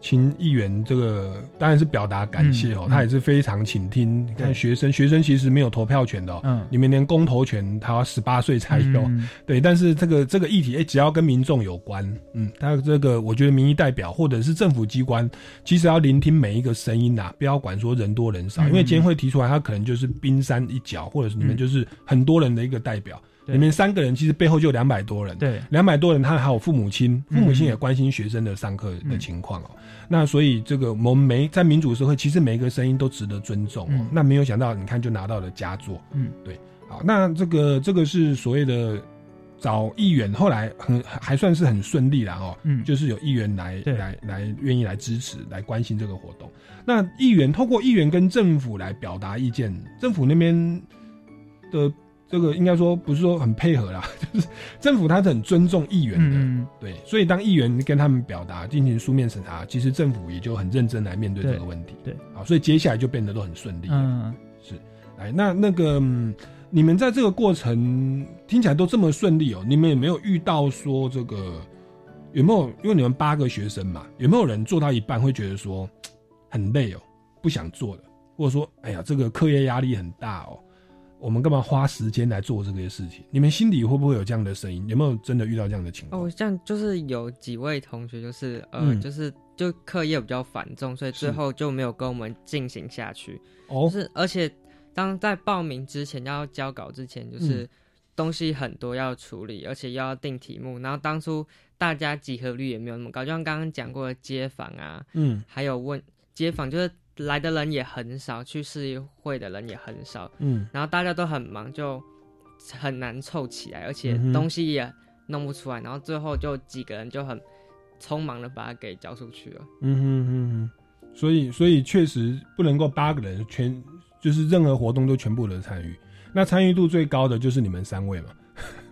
S1: 请议员这个当然是表达感谢哦，他也是非常倾听。你看学生，学生其实没有投票权的，嗯，你们连公投权他要十八岁才有，对。但是这个这个议题，哎，只要跟民众有关，嗯，他这个我觉得民意代表或者是政府机关，其实要聆听每一个声音呐，不要管说人多人少，因为今天会提出来，他可能就是冰山一角，或者是你们就是很多人的一个代表。里面三个人其实背后就两百多人，
S3: 对，
S1: 两百多人，他还有父母亲，父母亲也关心学生的上课的情况哦。那所以这个我们每在民主社会，其实每一个声音都值得尊重哦。那没有想到，你看就拿到了佳作，嗯，对。好，那这个这个是所谓的找议员，后来很还算是很顺利了哦，嗯，就是有议员来来来愿意来支持，来关心这个活动。那议员透过议员跟政府来表达意见，政府那边的。这个应该说不是说很配合啦，就是政府他是很尊重议员的，对，所以当议员跟他们表达进行书面审查，其实政府也就很认真来面对这个问题，
S3: 对，
S1: 好，所以接下来就变得都很顺利，嗯，是，来，那那个你们在这个过程听起来都这么顺利哦，你们有没有遇到说这个有没有？因为你们八个学生嘛，有没有人做到一半会觉得说 很累哦，不想做了，或者说哎呀，这个课业压力很大哦？我们干嘛花时间来做这些事情？你们心里会不会有这样的声音？有没有真的遇到这样的情况？
S5: 哦，这样就是有几位同学，就是呃，就是就课业比较繁重，所以最后就没有跟我们进行下去。哦，是而且当在报名之前要交稿之前，就是东西很多要处理，而且要定题目。然后当初大家集合率也没有那么高，就像刚刚讲过的街访啊，嗯，还有问街访就是。来的人也很少，去市议会的人也很少，嗯，然后大家都很忙，就很难凑起来，而且东西也弄不出来，然后最后就几个人就很匆忙的把它给交出去了。嗯哼
S1: 哼哼，所以所以确实不能够八个人全就是任何活动都全部的参与，那参与度最高的就是你们三位嘛。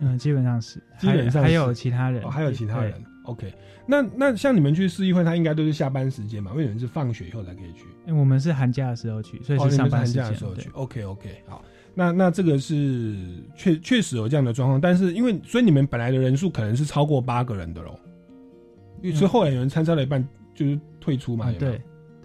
S3: 嗯，基本上是，
S1: 基本上
S3: 还有其他人，
S1: 还有其他人。OK，那那像你们去市议会，他应该都是下班时间嘛？因为你们是放学以后才可以去。
S3: 因为我们是寒假的时候去，所以是上班
S1: 寒假的时候去。OK OK，好，那那这个是确确实有这样的状况，但是因为所以你们本来的人数可能是超过八个人的喽，所以后来有人参加了一半就是退出嘛？
S3: 对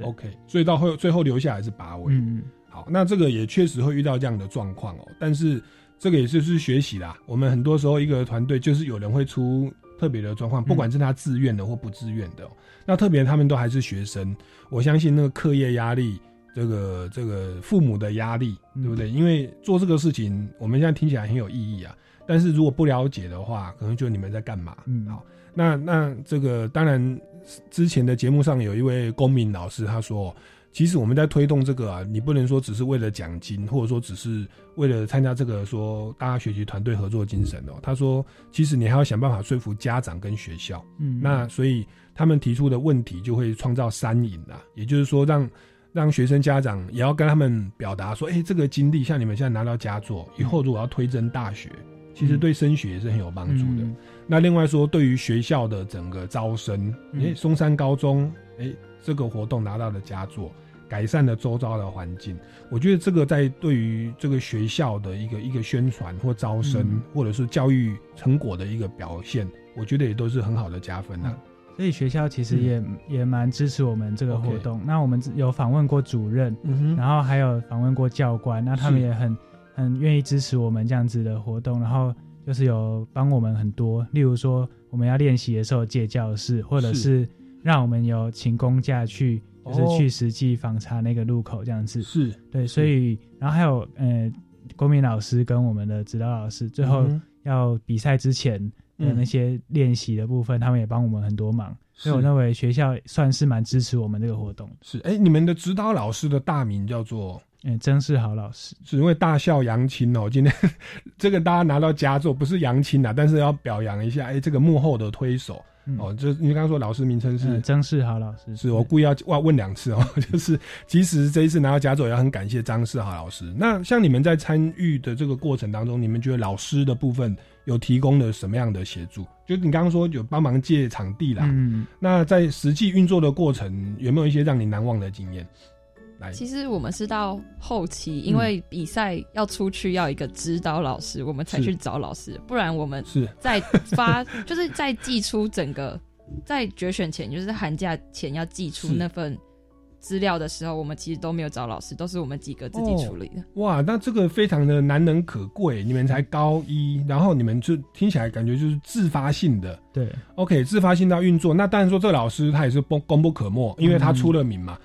S1: ，OK，所以到后最后留下来是八位。嗯嗯，好，那这个也确实会遇到这样的状况哦，但是这个也是是学习啦。我们很多时候一个团队就是有人会出。特别的状况，不管是他自愿的或不自愿的，那特别他们都还是学生。我相信那个课业压力，这个这个父母的压力，对不对？因为做这个事情，我们现在听起来很有意义啊。但是如果不了解的话，可能就你们在干嘛？嗯，好，那那这个当然，之前的节目上有一位公民老师他说。其实我们在推动这个啊，你不能说只是为了奖金，或者说只是为了参加这个说大家学习团队合作精神哦。他说，其实你还要想办法说服家长跟学校。嗯，那所以他们提出的问题就会创造三赢啊，也就是说让让学生家长也要跟他们表达说，哎，这个经历像你们现在拿到佳作，以后如果要推甄大学，其实对升学也是很有帮助的。那另外说，对于学校的整个招生，哎，松山高中，哎，这个活动拿到的佳作。改善了周遭的环境，我觉得这个在对于这个学校的一个一个宣传或招生，或者是教育成果的一个表现，我觉得也都是很好的加分的。
S3: 所以学校其实也也蛮支持我们这个活动。那我们有访问过主任，然后还有访问过教官，那他们也很很愿意支持我们这样子的活动，然后就是有帮我们很多，例如说我们要练习的时候借教室，或者是。让我们有请公假去。就是去实际访查那个路口这样子，
S1: 是
S3: 对，所以然后还有呃，公民老师跟我们的指导老师，最后要比赛之前的那些练习的部分，他们也帮我们很多忙，所以我认为学校算是蛮支持我们这个活动。
S1: 是，哎，你们的指导老师的大名叫做
S3: 嗯曾世豪老师，
S1: 是因为大笑扬青哦，今天 这个大家拿到佳作，不是扬青啊，但是要表扬一下，哎，这个幕后的推手。哦，就是你刚刚说老师名称是
S3: 张世豪老师，
S1: 是我故意要问问两次哦，就是即使这一次拿到佳作，也很感谢张世豪老师。那像你们在参与的这个过程当中，你们觉得老师的部分有提供了什么样的协助？就你刚刚说有帮忙借场地啦，嗯，那在实际运作的过程，有没有一些让你难忘的经验？
S4: 其实我们是到后期，因为比赛要出去要一个指导老师，我们才去找老师，不然我们
S1: 是
S4: 在发 就是在寄出整个在决选前，就是寒假前要寄出那份。资料的时候，我们其实都没有找老师，都是我们几个自己处理的。
S1: 哇，那这个非常的难能可贵。你们才高一，然后你们就听起来感觉就是自发性的。
S3: 对
S1: ，OK，自发性到运作。那当然说这个老师他也是功功不可没，因为他出了名嘛。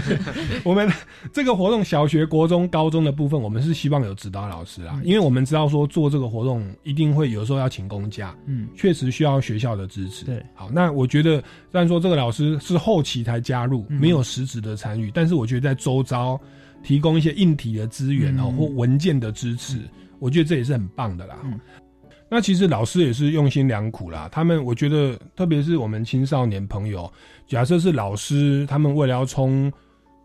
S1: 我们这个活动小学、国中、高中的部分，我们是希望有指导老师啊，因为我们知道说做这个活动一定会有时候要请公假，嗯，确实需要学校的支持。
S3: 对，
S1: 好，那我觉得虽然说这个老师是后期才加入，没有实质的参与，但是我觉得在周遭提供一些硬体的资源哦，或文件的支持，我觉得这也是很棒的啦。那其实老师也是用心良苦啦。他们我觉得，特别是我们青少年朋友，假设是老师，他们为了要冲，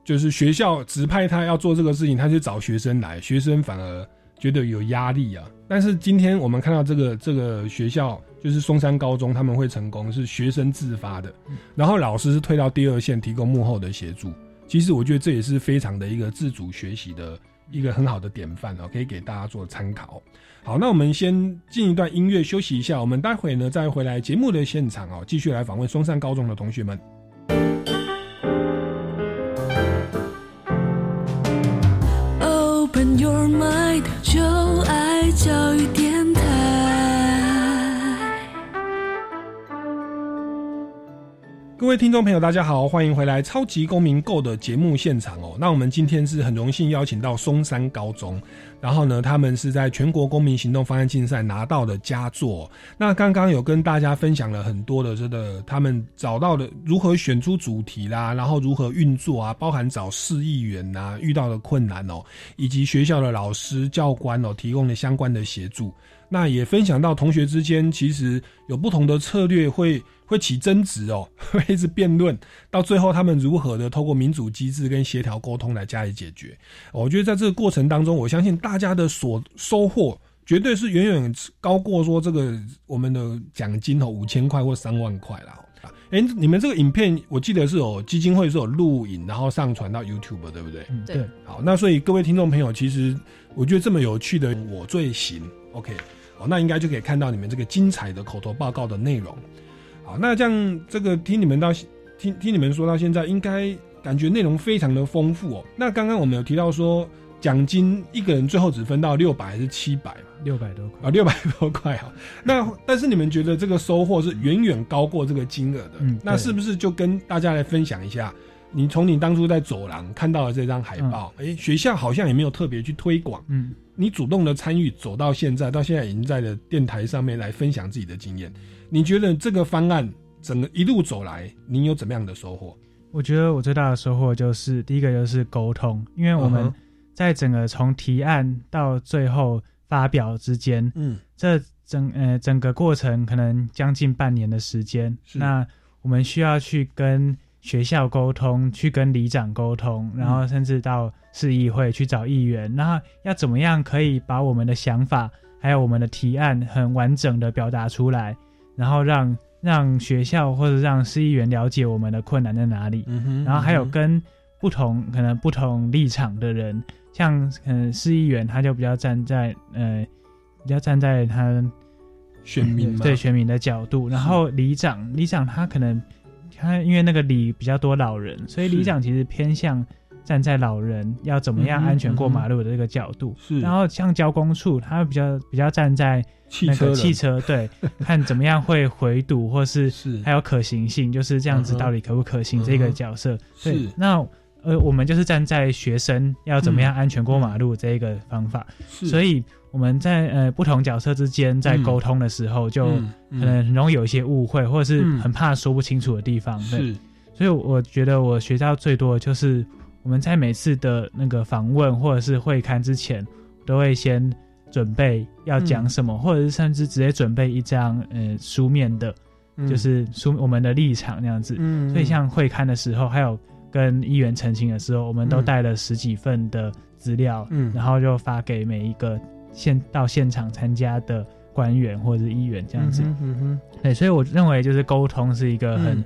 S1: 就是学校指派他要做这个事情，他就找学生来，学生反而觉得有压力啊。但是今天我们看到这个这个学校，就是松山高中，他们会成功，是学生自发的，然后老师是退到第二线，提供幕后的协助。其实我觉得这也是非常的一个自主学习的一个很好的典范哦，可以给大家做参考。好，那我们先进一段音乐休息一下，我们待会呢再回来节目的现场哦，继续来访问松山高中的同学们。
S15: Open your mind，
S1: 各位听众朋友，大家好，欢迎回来《超级公民购》的节目现场哦。那我们今天是很荣幸邀请到松山高中。然后呢，他们是在全国公民行动方案竞赛拿到的佳作。那刚刚有跟大家分享了很多的这个他们找到的如何选出主题啦，然后如何运作啊，包含找市议员呐遇到的困难哦，以及学校的老师教官哦提供的相关的协助。那也分享到同学之间其实有不同的策略会。会起争执哦，会一直辩论，到最后他们如何的透过民主机制跟协调沟通来加以解决？我觉得在这个过程当中，我相信大家的所收获绝对是远远高过说这个我们的奖金哦五千块或三万块啦。哎，你们这个影片我记得是有基金会是有录影，然后上传到 YouTube 对不对？
S4: 对。
S1: 好，那所以各位听众朋友，其实我觉得这么有趣的我最行，OK，哦，那应该就可以看到你们这个精彩的口头报告的内容。好，那这样这个听你们到听听你们说到现在，应该感觉内容非常的丰富哦。那刚刚我们有提到说，奖金一个人最后只分到六百还是七百嘛？
S3: 六百多块
S1: 啊，六百多块哈。那但是你们觉得这个收获是远远高过这个金额的？嗯，那是不是就跟大家来分享一下？你从你当初在走廊看到的这张海报，哎，学校好像也没有特别去推广，嗯，你主动的参与，走到现在，到现在已经在的电台上面来分享自己的经验。你觉得这个方案整个一路走来，你有怎么样的收获？
S3: 我觉得我最大的收获就是第一个就是沟通，因为我们在整个从提案到最后发表之间，嗯，这整呃整个过程可能将近半年的时间，那我们需要去跟学校沟通，去跟里长沟通，然后甚至到市议会去找议员，那要怎么样可以把我们的想法还有我们的提案很完整的表达出来？然后让让学校或者让市议员了解我们的困难在哪里，然后还有跟不同可能不同立场的人，像可能市议员他就比较站在呃比较站在他
S1: 选民
S3: 对选民的角度，然后里长里长他可能他因为那个里比较多老人，所以里长其实偏向。站在老人要怎么样安全过马路的这个角度，
S1: 是。
S3: 然后像交工处，他比较比较站在那个汽车，对，看怎么样会回堵，或是
S1: 是
S3: 还有可行性，就是这样子到底可不可行这个角色。
S1: 对。
S3: 那呃，我们就是站在学生要怎么样安全过马路这一个方法。
S1: 是。
S3: 所以我们在呃不同角色之间在沟通的时候，就可能很容易有一些误会，或者是很怕说不清楚的地方。
S1: 是。
S3: 所以我觉得我学到最多的就是。我们在每次的那个访问或者是会刊之前，都会先准备要讲什么，或者是甚至直接准备一张呃书面的，就是书我们的立场那样子。所以像会刊的时候，还有跟议员澄清的时候，我们都带了十几份的资料，然后就发给每一个现到现场参加的官员或者是议员这样子。对，所以我认为就是沟通是一个很。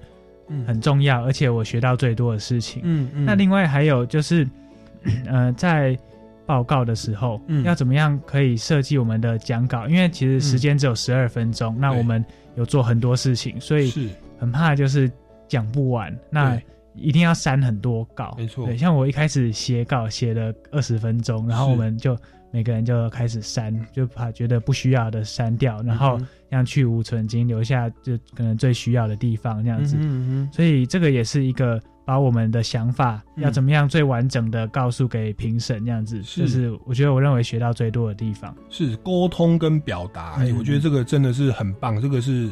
S3: 很重要，而且我学到最多的事情。
S1: 嗯嗯。
S3: 那另外还有就是，呃，在报告的时候，要怎么样可以设计我们的讲稿？因为其实时间只有十二分钟，那我们有做很多事情，所以很怕就是讲不完，那一定要删很多稿。
S1: 没错，
S3: 对，像我一开始写稿写了二十分钟，然后我们就每个人就开始删，就把觉得不需要的删掉，然后让去无存精，留下就可能最需要的地方这样子。
S1: 嗯嗯
S3: 所以这个也是一个。把我们的想法要怎么样最完整的告诉给评审，这样子，就是我觉得我认为学到最多的地方
S1: 是沟通跟表达。哎，我觉得这个真的是很棒。这个是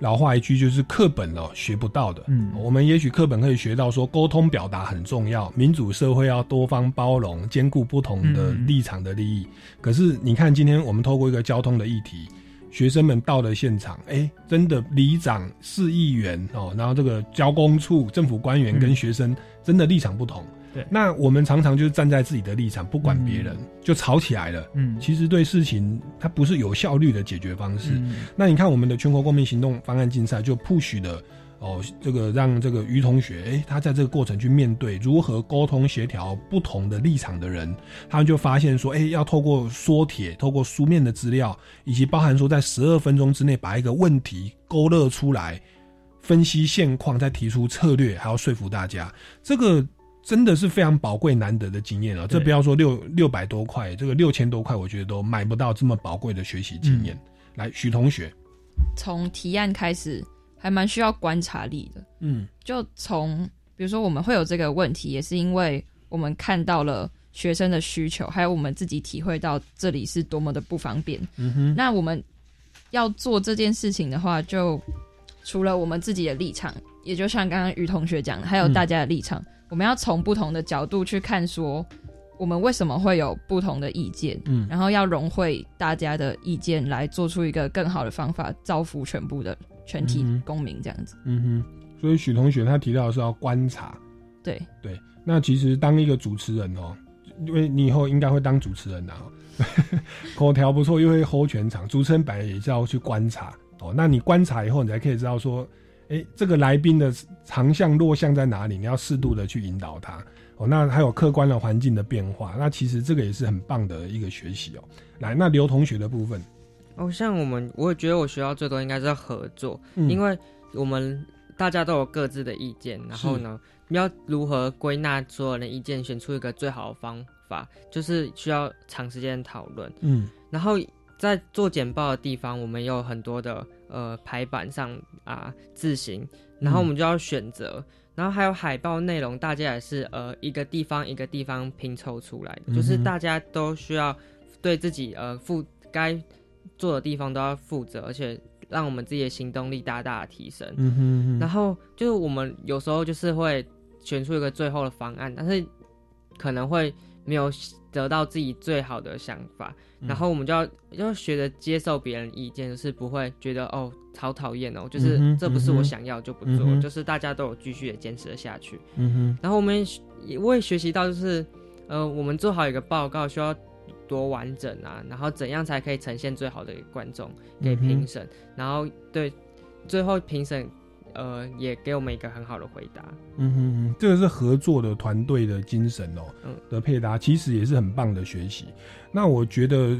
S1: 老话一句，就是课本哦学不到的。嗯，我们也许课本可以学到说沟通表达很重要，民主社会要多方包容，兼顾不同的立场的利益。可是你看，今天我们透过一个交通的议题。学生们到了现场，哎，真的里长、市议员哦，然后这个交工处政府官员跟学生真的立场不同。
S3: 对，
S1: 那我们常常就是站在自己的立场，不管别人，就吵起来了。嗯，其实对事情它不是有效率的解决方式。那你看我们的全国公民行动方案竞赛就 push 的。哦，这个让这个于同学，哎，他在这个过程去面对如何沟通协调不同的立场的人，他们就发现说，哎，要透过缩帖，透过书面的资料，以及包含说在十二分钟之内把一个问题勾勒出来，分析现况，再提出策略，还要说服大家，这个真的是非常宝贵难得的经验啊！这不要说六六百多块，这个六千多块，我觉得都买不到这么宝贵的学习经验。来，许同学，
S4: 从提案开始。还蛮需要观察力的，嗯，就从比如说我们会有这个问题，也是因为我们看到了学生的需求，还有我们自己体会到这里是多么的不方便。嗯哼，那我们要做这件事情的话，就除了我们自己的立场，也就像刚刚于同学讲的，还有大家的立场，我们要从不同的角度去看，说我们为什么会有不同的意见，嗯，然后要融汇大家的意见，来做出一个更好的方法，造福全部的。全体公民这样子，
S1: 嗯哼，所以许同学他提到的是要观察，
S4: 对
S1: 对。那其实当一个主持人哦，因为你以后应该会当主持人的，口条不错又会 hold 全场，主持人本来也是要去观察哦。那你观察以后，你才可以知道说，哎，这个来宾的长项弱项在哪里？你要适度的去引导他哦。那还有客观的环境的变化，那其实这个也是很棒的一个学习哦。来，那刘同学的部分。
S5: 哦，像我们，我觉得我学到最多应该是合作，因为我们大家都有各自的意见，然后呢，要如何归纳所有人意见，选出一个最好的方法，就是需要长时间讨论。嗯，然后在做简报的地方，我们有很多的呃排版上啊字形，然后我们就要选择，然后还有海报内容，大家也是呃一个地方一个地方拼凑出来的，就是大家都需要对自己呃负该。做的地方都要负责，而且让我们自己的行动力大大的提升。嗯哼，然后就是我们有时候就是会选出一个最后的方案，但是可能会没有得到自己最好的想法，然后我们就要要学着接受别人意见，就是不会觉得哦好讨厌哦，就是这不是我想要就不做，就是大家都有继续的坚持了下去。嗯哼，然后我们也我也学习到，就是呃，我们做好一个报告需要。多完整啊！然后怎样才可以呈现最好的观众给评审？然后对最后评审呃也给我们一个很好的回答。
S1: 嗯哼哼，这个是合作的团队的精神哦。嗯，的配搭其实也是很棒的学习。那我觉得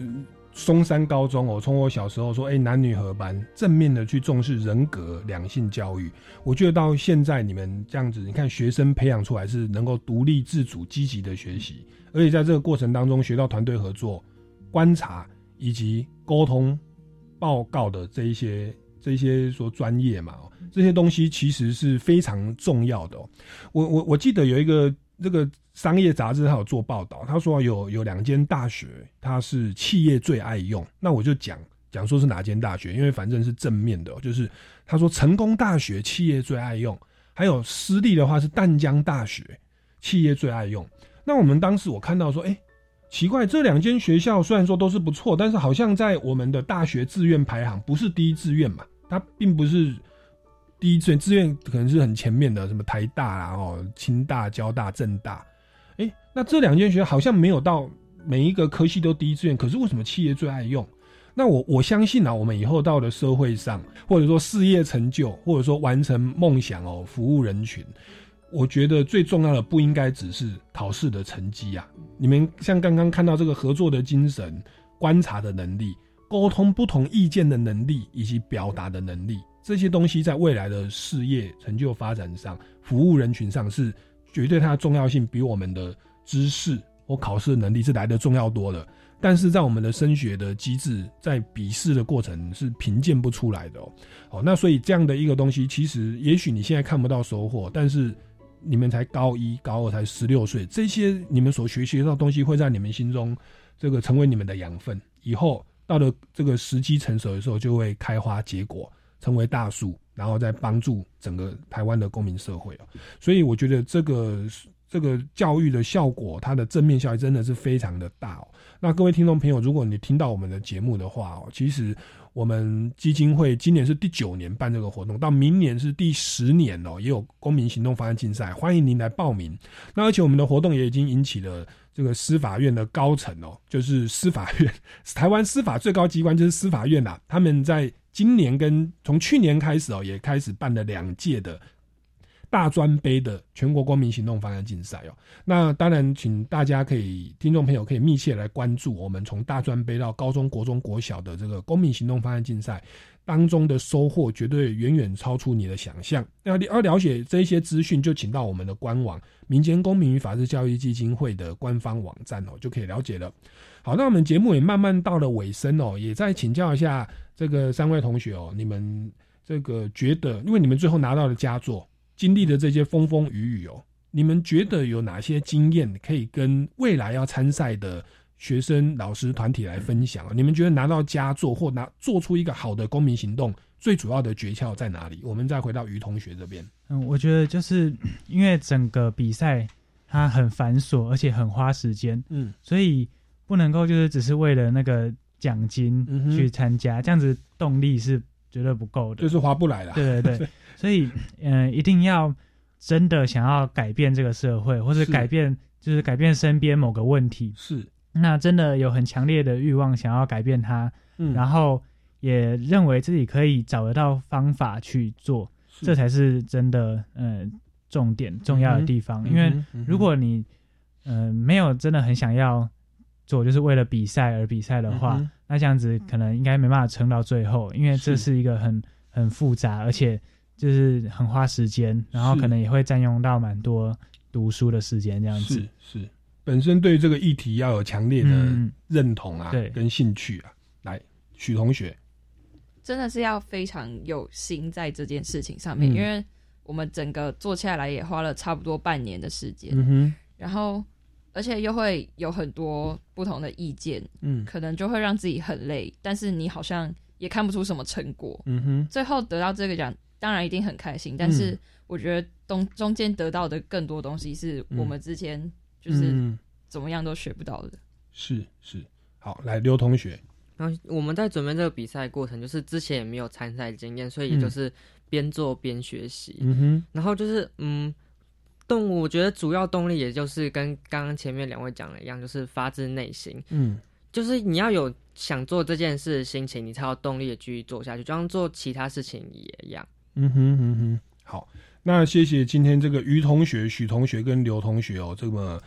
S1: 松山高中哦，从我小时候说哎男女合班，正面的去重视人格两性教育。我觉得到现在你们这样子，你看学生培养出来是能够独立自主、积极的学习。而且在这个过程当中，学到团队合作、观察以及沟通、报告的这一些、这些说专业嘛，这些东西其实是非常重要的。我我我记得有一个这个商业杂志，他有做报道，他说有有两间大学，它是企业最爱用。那我就讲讲说是哪间大学，因为反正是正面的，就是他说成功大学企业最爱用，还有私立的话是淡江大学企业最爱用。那我们当时我看到说，哎，奇怪，这两间学校虽然说都是不错，但是好像在我们的大学志愿排行不是第一志愿嘛，它并不是第一志愿，志愿可能是很前面的，什么台大啊、哦，清大、交大、政大，哎，那这两间学校好像没有到每一个科系都第一志愿，可是为什么企业最爱用？那我我相信啊，我们以后到了社会上，或者说事业成就，或者说完成梦想哦，服务人群。我觉得最重要的不应该只是考试的成绩啊！你们像刚刚看到这个合作的精神、观察的能力、沟通不同意见的能力以及表达的能力，这些东西在未来的事业成就发展上，服务人群上是绝对它的重要性比我们的知识或考试的能力是来的重要多了。但是在我们的升学的机制，在笔试的过程是评鉴不出来的哦。好，那所以这样的一个东西，其实也许你现在看不到收获，但是你们才高一、高二，才十六岁，这些你们所学习到东西，会在你们心中这个成为你们的养分。以后到了这个时机成熟的时候，就会开花结果，成为大树，然后再帮助整个台湾的公民社会。所以我觉得这个这个教育的效果，它的正面效益真的是非常的大哦。那各位听众朋友，如果你听到我们的节目的话哦，其实我们基金会今年是第九年办这个活动，到明年是第十年哦，也有公民行动方案竞赛，欢迎您来报名。那而且我们的活动也已经引起了这个司法院的高层哦，就是司法院，台湾司法最高机关就是司法院呐，他们在今年跟从去年开始哦，也开始办了两届的。大专杯的全国公民行动方案竞赛哦，那当然，请大家可以听众朋友可以密切来关注我们从大专杯到高中国中国小的这个公民行动方案竞赛当中的收获，绝对远远超出你的想象。要要了解这些资讯，就请到我们的官网民间公民与法治教育基金会的官方网站哦，就可以了解了。好，那我们节目也慢慢到了尾声哦，也再请教一下这个三位同学哦，你们这个觉得，因为你们最后拿到了佳作。经历的这些风风雨雨哦，你们觉得有哪些经验可以跟未来要参赛的学生、老师团体来分享？你们觉得拿到佳作或拿做出一个好的公民行动，最主要的诀窍在哪里？我们再回到于同学这边。
S3: 嗯，我觉得就是因为整个比赛它很繁琐，而且很花时间，嗯，所以不能够就是只是为了那个奖金去参加，这样子动力是绝对不够的，
S1: 就是划不来了。
S3: 对对对。所以，嗯，一定要真的想要改变这个社会，或者改变，就是改变身边某个问题，
S1: 是。
S3: 那真的有很强烈的欲望想要改变它，嗯，然后也认为自己可以找得到方法去做，这才是真的，嗯，重点重要的地方。因为如果你，嗯，没有真的很想要做，就是为了比赛而比赛的话，那这样子可能应该没办法撑到最后，因为这是。一个很很复杂，而且。就是很花时间，然后可能也会占用到蛮多读书的时间，这样子
S1: 是是。本身对这个议题要有强烈的认同啊，
S3: 对，
S1: 跟兴趣啊。来，许同学，
S4: 真的是要非常有心在这件事情上面，因为我们整个做下来也花了差不多半年的时间，嗯哼，然后而且又会有很多不同的意见，嗯，可能就会让自己很累，但是你好像也看不出什么成果，嗯哼，最后得到这个奖。当然一定很开心，但是我觉得中中间得到的更多东西是我们之前就是怎么样都学不到的。
S1: 是是，好，来刘同学，
S5: 然后我们在准备这个比赛过程，就是之前也没有参赛经验，所以也就是边做边学习。嗯哼，然后就是嗯，动物，我觉得主要动力也就是跟刚刚前面两位讲的一样，就是发自内心。嗯，就是你要有想做这件事的心情，你才有动力的继续做下去，就像做其他事情也一样。嗯
S1: 哼嗯哼，好，那谢谢今天这个于同学、许同学跟刘同学哦，这么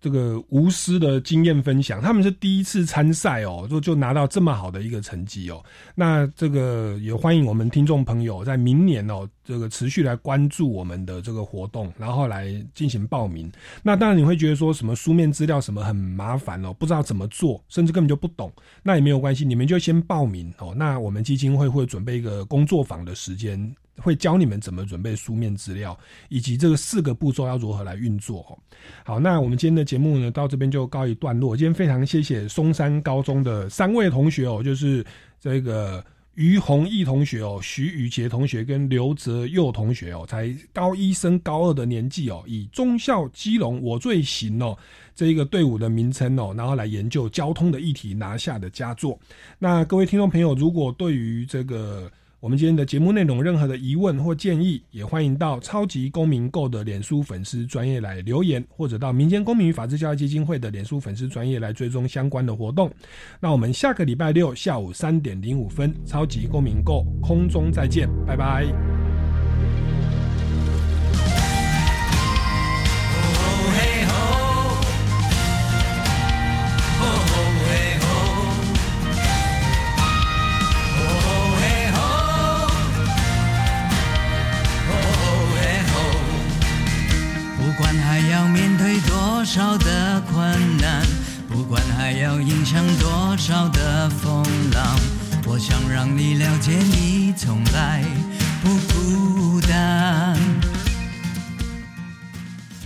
S1: 这个无私的经验分享，他们是第一次参赛哦，就就拿到这么好的一个成绩哦。那这个也欢迎我们听众朋友在明年哦，这个持续来关注我们的这个活动，然后来进行报名。那当然你会觉得说什么书面资料什么很麻烦哦，不知道怎么做，甚至根本就不懂，那也没有关系，你们就先报名哦。那我们基金会会准备一个工作坊的时间。会教你们怎么准备书面资料，以及这个四个步骤要如何来运作。哦好，那我们今天的节目呢，到这边就告一段落。今天非常谢谢松山高中的三位同学哦，就是这个于弘毅同学哦、徐宇杰同学跟刘泽佑同学哦，才高一升高二的年纪哦，以中校基隆我最行哦这一个队伍的名称哦，然后来研究交通的议题拿下的佳作。那各位听众朋友，如果对于这个我们今天的节目内容，任何的疑问或建议，也欢迎到超级公民购的脸书粉丝专业来留言，或者到民间公民与法治教育基金会的脸书粉丝专业来追踪相关的活动。那我们下个礼拜六下午三点零五分，超级公民购空中再见，拜拜。
S16: 少的困难，不管还要迎向多少的风浪，我想让你了解，你从来不孤单。